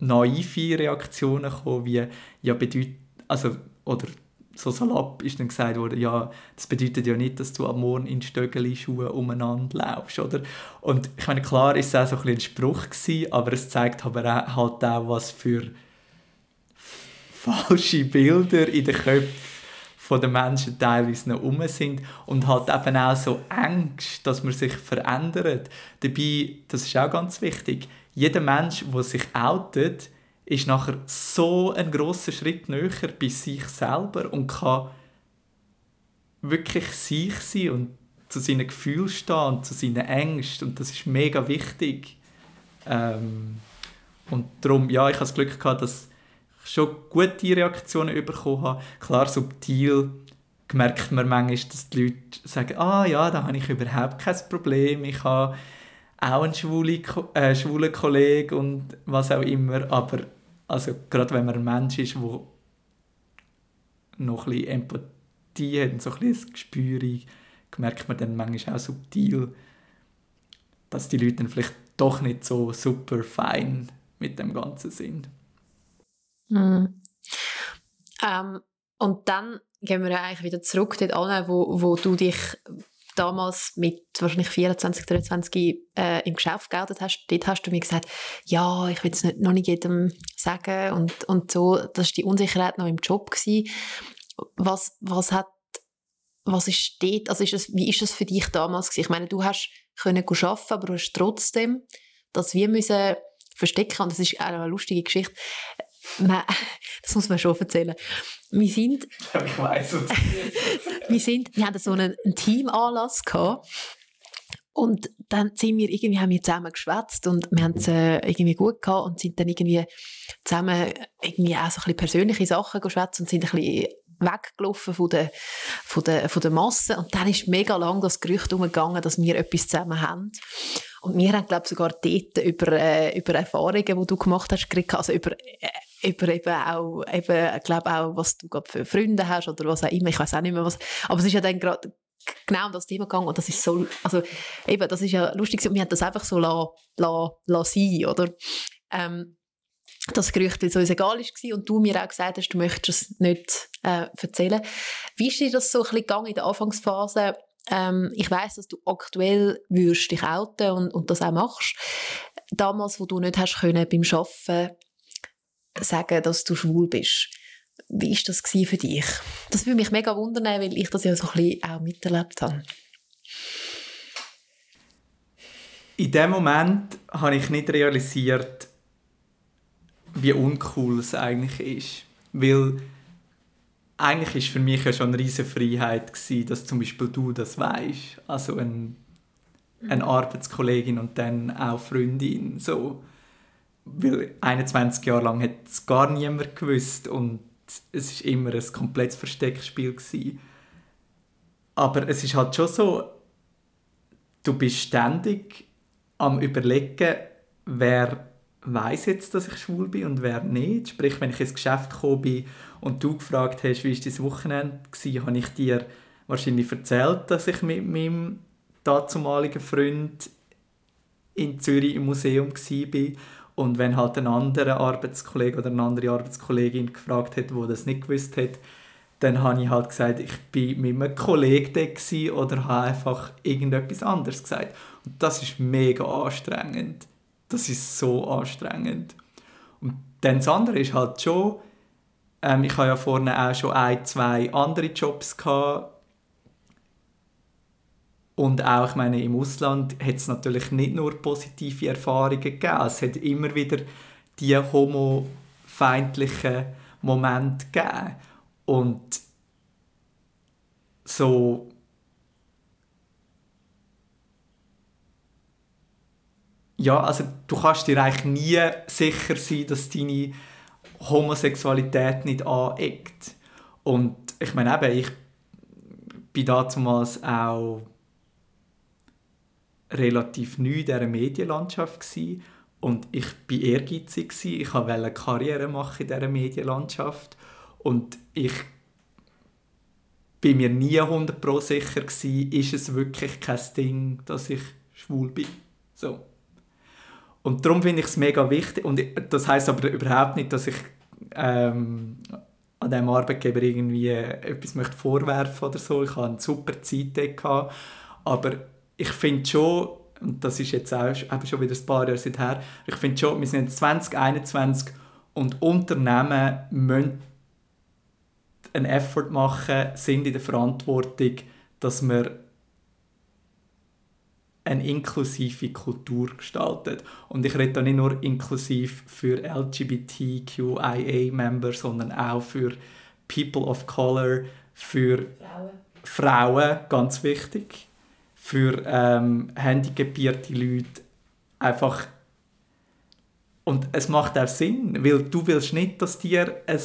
naive Reaktionen gekommen, wie ja bedeutet, also oder so salopp ist dann gesagt worden, ja, das bedeutet ja nicht, dass du am Morgen in Stöckeli-Schuhen umeinander laufst, oder? Und ich meine, klar ist es auch ein, ein Spruch gewesen, aber es zeigt aber auch, halt auch, was für falsche Bilder in den Köpfen den Menschen teilweise noch rum sind und halt eben auch so Angst, dass man sich verändert. Dabei, das ist auch ganz wichtig, jeder Mensch, der sich outet, ist nachher so ein großer Schritt näher bei sich selber und kann wirklich sich sein und zu seinen Gefühlen stehen und zu seinen Ängsten und das ist mega wichtig. Ähm, und darum, ja, ich habe das Glück gehabt, dass schon gute Reaktionen bekommen habe. Klar, subtil merkt man manchmal, dass die Leute sagen, ah ja, da habe ich überhaupt kein Problem, ich habe auch einen schwulen, äh, schwulen Kollegen und was auch immer, aber also gerade wenn man ein Mensch ist, der noch ein bisschen Empathie hat und so ein bisschen Gespür, merkt man dann manchmal auch subtil, dass die Leute dann vielleicht doch nicht so super fein mit dem Ganzen sind. Mhm. Ähm, und dann gehen wir ja eigentlich wieder zurück dort an, wo, wo du dich damals mit wahrscheinlich 24, 23 äh, im Geschäft geoutet hast, dort hast du mir gesagt, ja, ich will es noch nicht jedem sagen und, und so, das war die Unsicherheit noch im Job. Gewesen. Was, was hat, was ist dort, also ist es, wie ist das für dich damals gewesen? Ich meine, du hast können arbeiten, aber du hast trotzdem das wir müssen verstecken und das ist auch eine lustige Geschichte. Das muss man schon erzählen. Wir sind, ich weiß es. wir, sind, wir hatten so einen, einen Teamanlass gehabt. Und dann sind wir irgendwie, haben wir zusammen geschwätzt und wir haben es äh, irgendwie gut gehabt und sind dann irgendwie zusammen irgendwie auch so ein bisschen persönliche Sachen geschwätzt und sind ein bisschen weggelaufen von der, von der, von der Masse. Und dann ist mega lang das Gerücht umgegangen, dass wir etwas zusammen haben. Und wir haben, glaube ich, sogar dort über, äh, über Erfahrungen, die du gemacht hast, geredet, also über, äh, über eben auch, eben, glaube auch, was du gerade für Freunde hast oder was auch immer. Ich weiß auch nicht mehr was. Aber es ist ja dann gerade genau um das Thema gegangen und das ist so, also eben, das ist ja lustig und wir haben das einfach so la, la, la sein, oder? Ähm, das Gerücht, weil es uns egal war und du mir auch gesagt hast, du möchtest es nicht äh, erzählen. Wie ist dir das so ein bisschen gegangen in der Anfangsphase? Ähm, ich weiß, dass du aktuell würdest dich outen und, und das auch machst. Damals, wo du nicht hast können beim Arbeiten sagen, dass du schwul bist. Wie war das für dich? Das würde mich mega wundern, weil ich das ja so ein bisschen auch miterlebt habe. In dem Moment habe ich nicht realisiert, wie uncool es eigentlich ist. Weil eigentlich ist für mich ja schon eine riesige Freiheit dass zum Beispiel du das weißt. Also ein, eine. Arbeitskollegin und dann auch Freundin. So. Weil 21 Jahre lang hat es gar niemand gewusst und es war immer ein komplettes Versteckspiel. Gewesen. Aber es ist halt schon so, du bist ständig am überlegen, wer weiß jetzt, dass ich schwul bin und wer nicht. Sprich, wenn ich ins Geschäft gekommen bin und du gefragt hast, wie war dein Wochenende, war, habe ich dir wahrscheinlich erzählt, dass ich mit meinem dazumaligen Freund in Zürich im Museum war. Und wenn halt ein anderer Arbeitskollege oder eine andere Arbeitskollegin gefragt hat, wo das nicht gewusst hat, dann habe ich halt gesagt, ich bin mit einem Kollegen da oder habe einfach irgendetwas anderes gesagt. Und das ist mega anstrengend das ist so anstrengend. Und dann das andere ist halt schon, ähm, ich habe ja vorne auch schon ein, zwei andere Jobs gehabt. Und auch, ich meine, im Ausland hat es natürlich nicht nur positive Erfahrungen gegeben. Es hat immer wieder die homofeindlichen Momente gegeben. Und so ja, also du kannst dir eigentlich nie sicher sein, dass deine Homosexualität nicht aneckt. Und ich meine eben, ich bin damals auch relativ neu in dieser Medienlandschaft gewesen. und ich war ehrgeizig. Ich wollte eine Karriere machen in dieser Medienlandschaft und ich bin mir nie 100% sicher ist es wirklich kein Ding, dass ich schwul bin. So. Und darum finde ich es mega wichtig. Und das heißt aber überhaupt nicht, dass ich ähm, an diesem Arbeitgeber irgendwie etwas möchte vorwerfen oder so. Ich hatte eine super Zeit gehabt. Aber ich finde schon, und das ist jetzt auch eben schon wieder ein paar Jahre seither, ich finde schon, wir sind jetzt 2021 und Unternehmen müssen einen Effort machen, sind in der Verantwortung, dass wir eine inklusive Kultur gestaltet. Und ich rede da nicht nur inklusiv für LGBTQIA-Member, sondern auch für People of Color, für Frauen, Frauen ganz wichtig, für ähm, handicapierte Leute. Einfach und es macht auch Sinn, weil du willst nicht, dass dir ein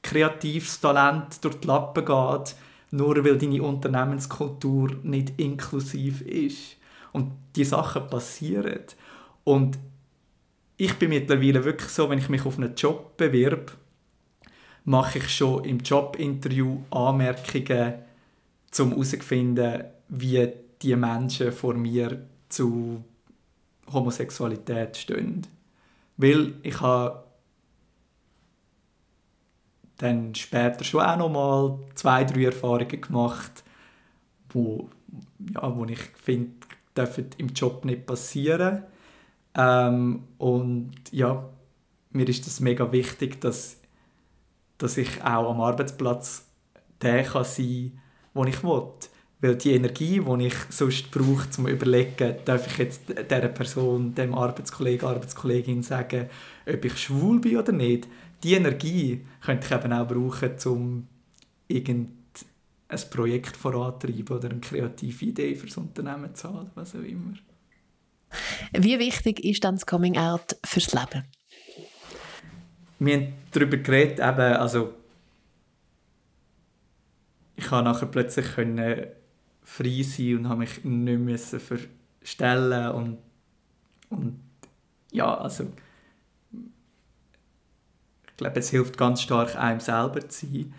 kreatives Talent durch die Lappen geht, nur weil deine Unternehmenskultur nicht inklusiv ist. Und die Sachen passieren. Und ich bin mittlerweile wirklich so, wenn ich mich auf einen Job bewerbe, mache ich schon im Jobinterview Anmerkungen, um herauszufinden, wie die Menschen vor mir zu Homosexualität stehen. Weil ich habe dann später schon auch noch mal zwei, drei Erfahrungen gemacht, wo, ja, wo ich finde, dürfen im Job nicht passieren. Ähm, und ja, mir ist das mega wichtig, dass, dass ich auch am Arbeitsplatz der kann sein kann, den ich will. Weil die Energie, die ich sonst brauche, um zu überlegen, darf ich jetzt dieser Person, dem Arbeitskollegen, Arbeitskollegin sagen, ob ich schwul bin oder nicht, die Energie könnte ich eben auch brauchen, um irgend ein Projekt vorantreiben oder eine kreative Idee für das Unternehmen zu haben, was auch immer. Wie wichtig ist dann das Coming Out fürs Leben? Wir haben darüber geredet, eben, also ich konnte nachher plötzlich können frei sein und habe mich nicht müssen verstellen und, und ja, also ich glaube, es hilft ganz stark, einem selber zu sein.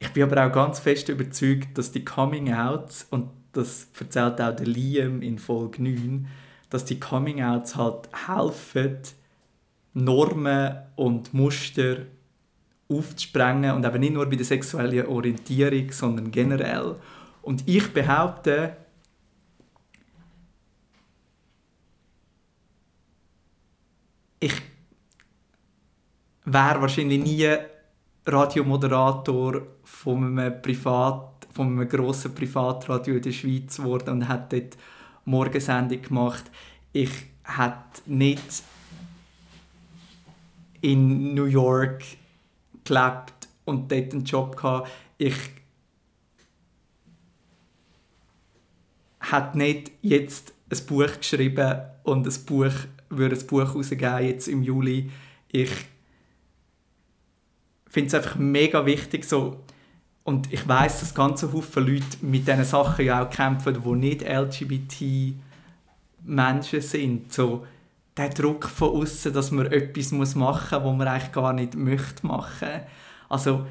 Ich bin aber auch ganz fest überzeugt, dass die Coming-Outs, und das erzählt auch der Liam in Folge 9, dass die Coming-Outs halt helfen, Normen und Muster aufzusprengen und eben nicht nur bei der sexuellen Orientierung, sondern generell. Und ich behaupte, ich wäre wahrscheinlich nie Radiomoderator von einem Privat, von einem grossen Privatradio in der Schweiz geworden und hätte dort Morgensendung gemacht. Ich hätte nicht in New York gelebt und dort einen Job gehabt. Ich hätte nicht jetzt ein Buch geschrieben und ein Buch würde ein Buch rausgeben jetzt im Juli. Ich finde es einfach mega wichtig so und ich weiß, dass ganze Haufen Leute mit diesen Sachen ja auch kämpfen, die nicht LGBT Menschen sind. So der Druck von außen, dass man etwas machen muss, was man eigentlich gar nicht möchte machen. Also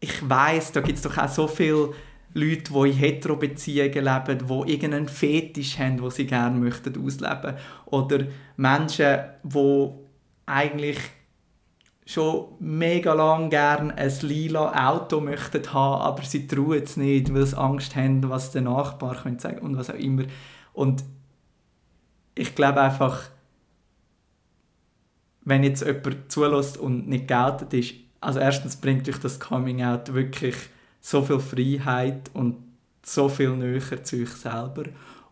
ich weiß, da gibt es doch auch so viele Leute, die in Hetero-Beziehungen leben, die irgendeinen Fetisch haben, den sie gerne möchten ausleben. Oder Menschen, die eigentlich schon mega lang gerne ein lila Auto möchten haben, aber sie trauen es nicht, weil sie Angst haben, was der Nachbar könnte sagen und was auch immer. Und ich glaube einfach, wenn jetzt jemand zulässt und nicht geoutet ist, also erstens bringt euch das Coming Out wirklich so viel Freiheit und so viel näher zu euch selber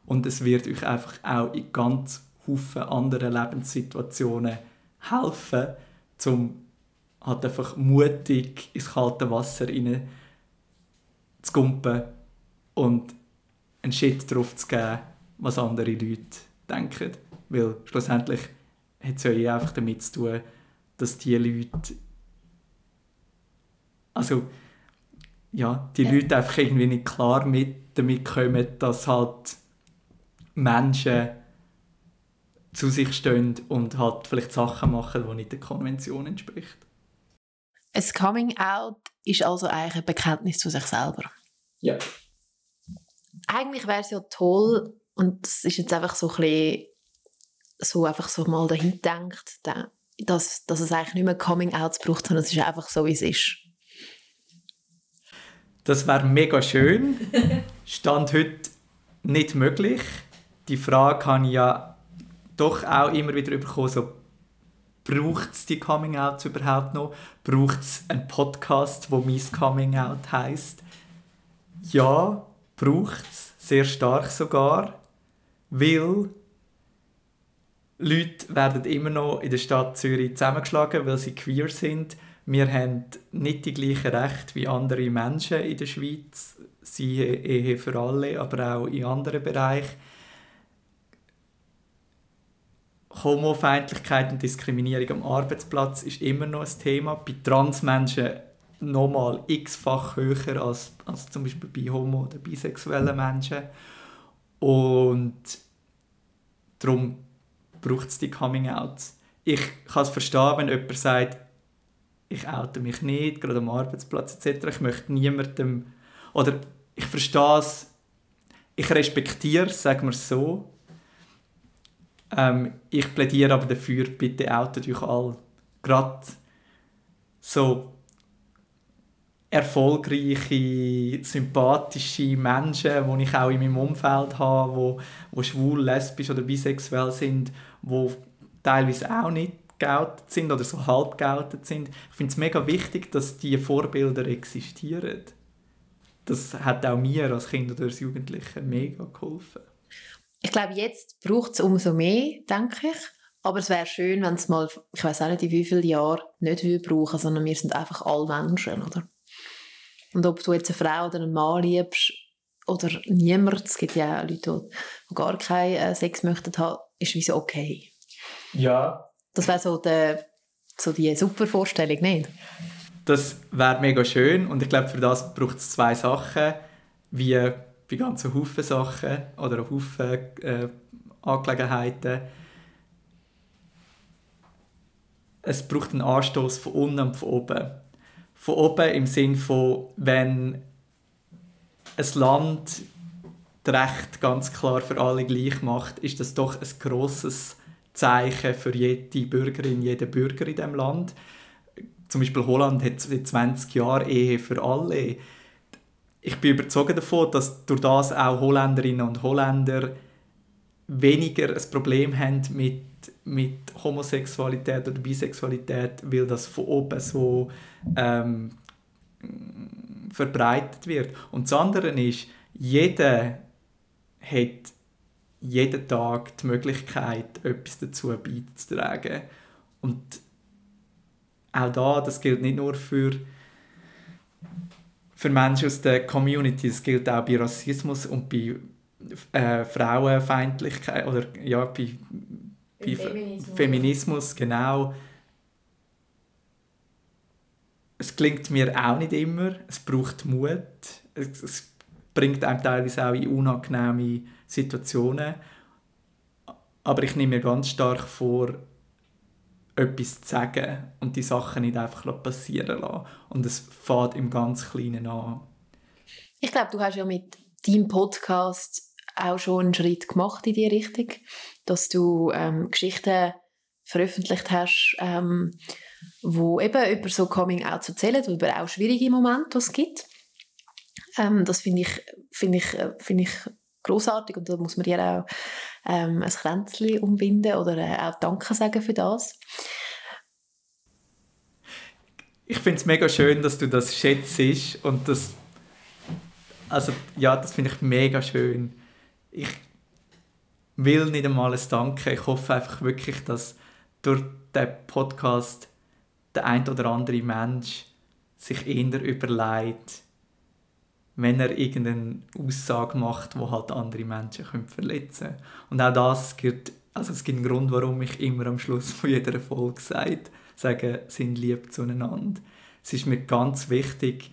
und es wird euch einfach auch in ganz Haufen anderen Lebenssituationen helfen, um halt einfach mutig ins kalte Wasser rein zu kumpen und einen Shit drauf zu geben, was andere Leute denken. Weil schlussendlich hat es ja eh einfach damit zu tun, dass die Leute also ja, die ja. Leute einfach irgendwie nicht klar mit damit kommen, dass halt Menschen zu sich stehen und halt vielleicht Sachen machen, die nicht der Konvention entspricht. Ein Coming Out ist also eigentlich ein Bekenntnis zu sich selber. Ja. Eigentlich wäre es ja toll, und das ist jetzt einfach so ein bisschen so einfach so mal dahin denkt, dass, dass es eigentlich nicht mehr Coming Outs braucht, sondern es ist einfach so, wie es ist. Das wäre mega schön. Stand heute nicht möglich. Die Frage habe ich ja doch auch immer wieder bekommen, so, braucht es die Coming Outs überhaupt noch? Braucht es einen Podcast, wo «Mein Coming Out» heisst? Ja, braucht es. Sehr stark sogar. Weil Leute werden immer noch in der Stadt Zürich zusammengeschlagen, weil sie queer sind. Wir haben nicht die gleichen Rechte wie andere Menschen in der Schweiz, sie Ehe für alle, aber auch in anderen Bereichen. Homofeindlichkeit und Diskriminierung am Arbeitsplatz ist immer noch ein Thema. Bei Transmenschen nochmal x-fach höher als, als zum Beispiel bei homo- oder bisexuellen Menschen. Und darum braucht es die Coming-Outs. Ich kann es verstehen, wenn jemand sagt, ich oute mich nicht, gerade am Arbeitsplatz etc. Ich möchte niemandem... Oder ich verstehe es, ich respektiere es, sagen wir es so. Ähm, ich plädiere aber dafür, bitte outet euch alle. Gerade so erfolgreiche, sympathische Menschen, die ich auch in meinem Umfeld habe, wo, wo schwul, lesbisch oder bisexuell sind, wo teilweise auch nicht geoutet sind oder so halb geoutet sind. Ich finde es mega wichtig, dass diese Vorbilder existieren. Das hat auch mir als Kind oder als Jugendliche mega geholfen. Ich glaube, jetzt braucht es umso mehr, denke ich. Aber es wäre schön, wenn es mal, ich weiß auch nicht, in wie vielen Jahren nicht brauchen, sondern wir sind einfach alle Menschen, oder? Und ob du jetzt eine Frau oder einen Mann liebst oder niemand, es gibt ja auch Leute, die gar keinen äh, Sex möchten haben, ist wie so okay. Ja. Das wäre so, so die super Vorstellung, nicht? Das wäre mega schön und ich glaube, für das braucht es zwei Sachen, wie bei ganzen Haufen Sachen oder Haufen äh, Angelegenheiten. Es braucht einen Anstoß von unten und von oben. Von oben im Sinn von, wenn ein Land das Recht ganz klar für alle gleich macht, ist das doch ein grosses Zeichen für jede Bürgerin, jeden Bürger in diesem Land. Zum Beispiel Holland hat seit 20 Jahren Ehe für alle. Ich bin überzeugt davon, dass durch das auch Holländerinnen und Holländer weniger ein Problem haben mit, mit Homosexualität oder Bisexualität, weil das von oben so ähm, verbreitet wird. Und das andere ist, jeder hat jeden Tag die Möglichkeit, etwas dazu beizutragen. Und auch da, das gilt nicht nur für, für Menschen aus der Community, das gilt auch bei Rassismus und bei äh, Frauenfeindlichkeit oder ja, bei, bei Feminismus. Feminismus, genau. Es klingt mir auch nicht immer, es braucht Mut, es, es bringt einem teilweise auch in unangenehme Situationen. Aber ich nehme mir ganz stark vor, etwas zu sagen und die Sachen nicht einfach passieren lassen. Und es fängt im ganz Kleinen an. Ich glaube, du hast ja mit deinem Podcast auch schon einen Schritt gemacht in die Richtung, dass du ähm, Geschichten veröffentlicht hast, ähm, wo eben über so Coming Out erzählen, über auch schwierige Momente, die es gibt. Ähm, das finde ich, find ich, äh, find ich großartig und da muss man dir auch ähm, ein Kränzchen umbinden oder äh, auch Danke sagen für das. Ich finde es mega schön, dass du das schätzt und das also ja, das finde ich mega schön. Ich will nicht einmal ein Danke. Ich hoffe einfach wirklich, dass durch den Podcast der ein oder andere Mensch sich eher überlegt, wenn er irgendeine Aussage macht, wo halt andere Menschen können verletzen können. Und auch das gibt, also es gibt einen Grund, warum ich immer am Schluss von jeder Folge sage, sage, sind lieb zueinander. Es ist mir ganz wichtig,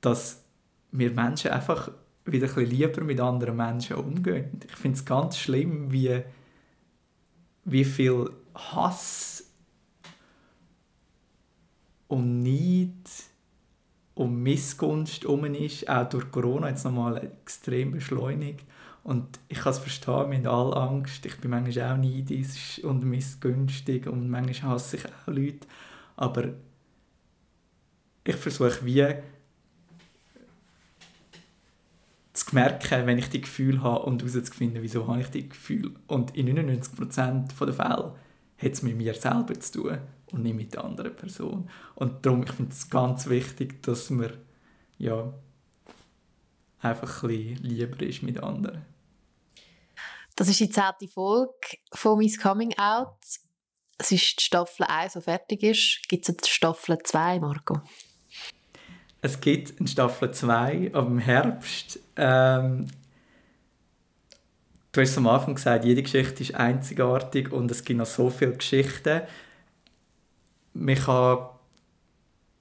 dass wir Menschen einfach wieder ein bisschen lieber mit anderen Menschen umgehen. Ich finde es ganz schlimm, wie, wie viel Hass und Neid und Missgunst um ist, auch durch Corona jetzt nochmal extrem beschleunigt. Und ich kann es verstehen, wir haben alle Angst. Ich bin manchmal auch neidisch und missgünstig und manchmal hasse ich auch Leute. Aber ich versuche wie zu merken, wenn ich die Gefühle habe und herauszufinden, wieso habe ich die Gefühle. Und in 99% der Fälle hat es mit mir selber zu tun und nicht mit der anderen Person. Und darum, ich finde es ganz wichtig, dass man ja, einfach ein bisschen lieber ist mit anderen. Das ist die zehnte Folge von «Mein Coming Out». Es ist die Staffel 1, die fertig ist. Gibt es eine Staffel 2, Marco? Es gibt eine Staffel 2 ab dem Herbst. Ähm, du hast am Anfang gesagt, jede Geschichte ist einzigartig und es gibt noch so viele Geschichten man kann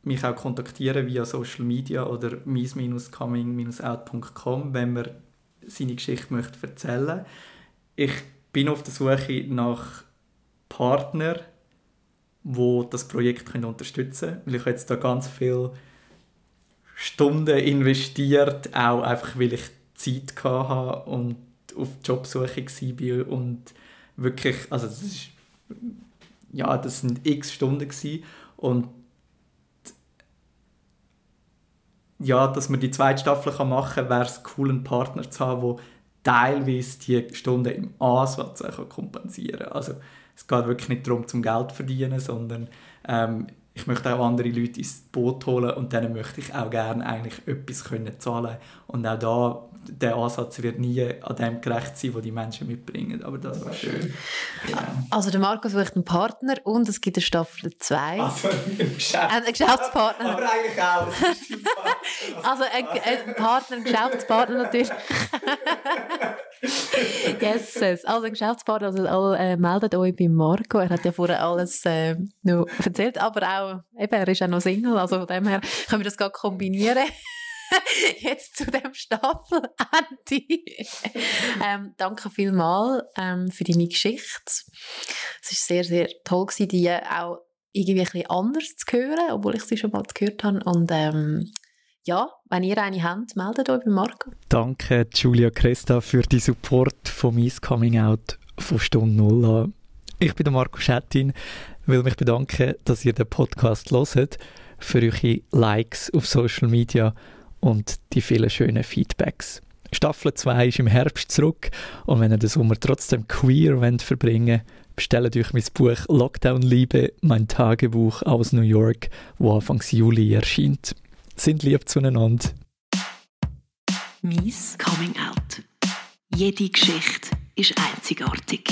mich auch kontaktieren via Social Media oder mies-coming-out.com, wenn man seine Geschichte möchte erzählen Ich bin auf der Suche nach Partnern, wo das Projekt unterstützen können. Weil ich jetzt da ganz viele Stunden investiert, auch einfach weil ich Zeit hatte und auf Jobsuche war und wirklich, also das ist ja, das sind x Stunden gewesen. und ja, dass man die zweite Staffel machen kann, wäre es cool, einen Partner zu haben, der teilweise die Stunden im Ansatz kompensieren kann. Also es geht wirklich nicht darum, zum Geld zu verdienen, sondern ähm, ich möchte auch andere Leute ins Boot holen und denen möchte ich auch gerne eigentlich etwas können zahlen Und auch da der Ansatz wird nie an dem gerecht sein, was die Menschen mitbringen. Aber das war schön. Genau. Also der Marco sucht einen Partner und es gibt eine Staffel 2. Also ein Geschäft. Ein Geschäftspartner. Aber eigentlich auch. Also ein, ein Partner, ein Geschäftspartner natürlich. yes, yes. Also ein Geschäftspartner, also alle, äh, meldet euch bei Marco. Er hat ja vorher alles äh, noch erzählt, aber auch, eben, er ist auch noch Single, also von dem her können wir das gerade kombinieren. Jetzt zu dem Staffelende. ähm, danke vielmals ähm, für deine Geschichte. Es war sehr, sehr toll, gewesen, die auch irgendwie ein bisschen anders zu hören, obwohl ich sie schon mal gehört habe. Und ähm, ja, wenn ihr eine habt, meldet euch bei Marco. Danke, Julia Cresta, für die Support von «Mies Coming Out» von Stunde Null an. Ich bin der Marco Schettin, will mich bedanken, dass ihr den Podcast hört, für eure Likes auf Social Media und die vielen schönen Feedbacks. Staffel 2 ist im Herbst zurück und wenn ihr den Sommer trotzdem queer wollt verbringen bestellt euch mein Buch Lockdown Liebe, mein Tagebuch aus New York, wo Anfang Juli erscheint. Sind lieb zueinander. Mies Coming Out. Jede Geschichte ist einzigartig.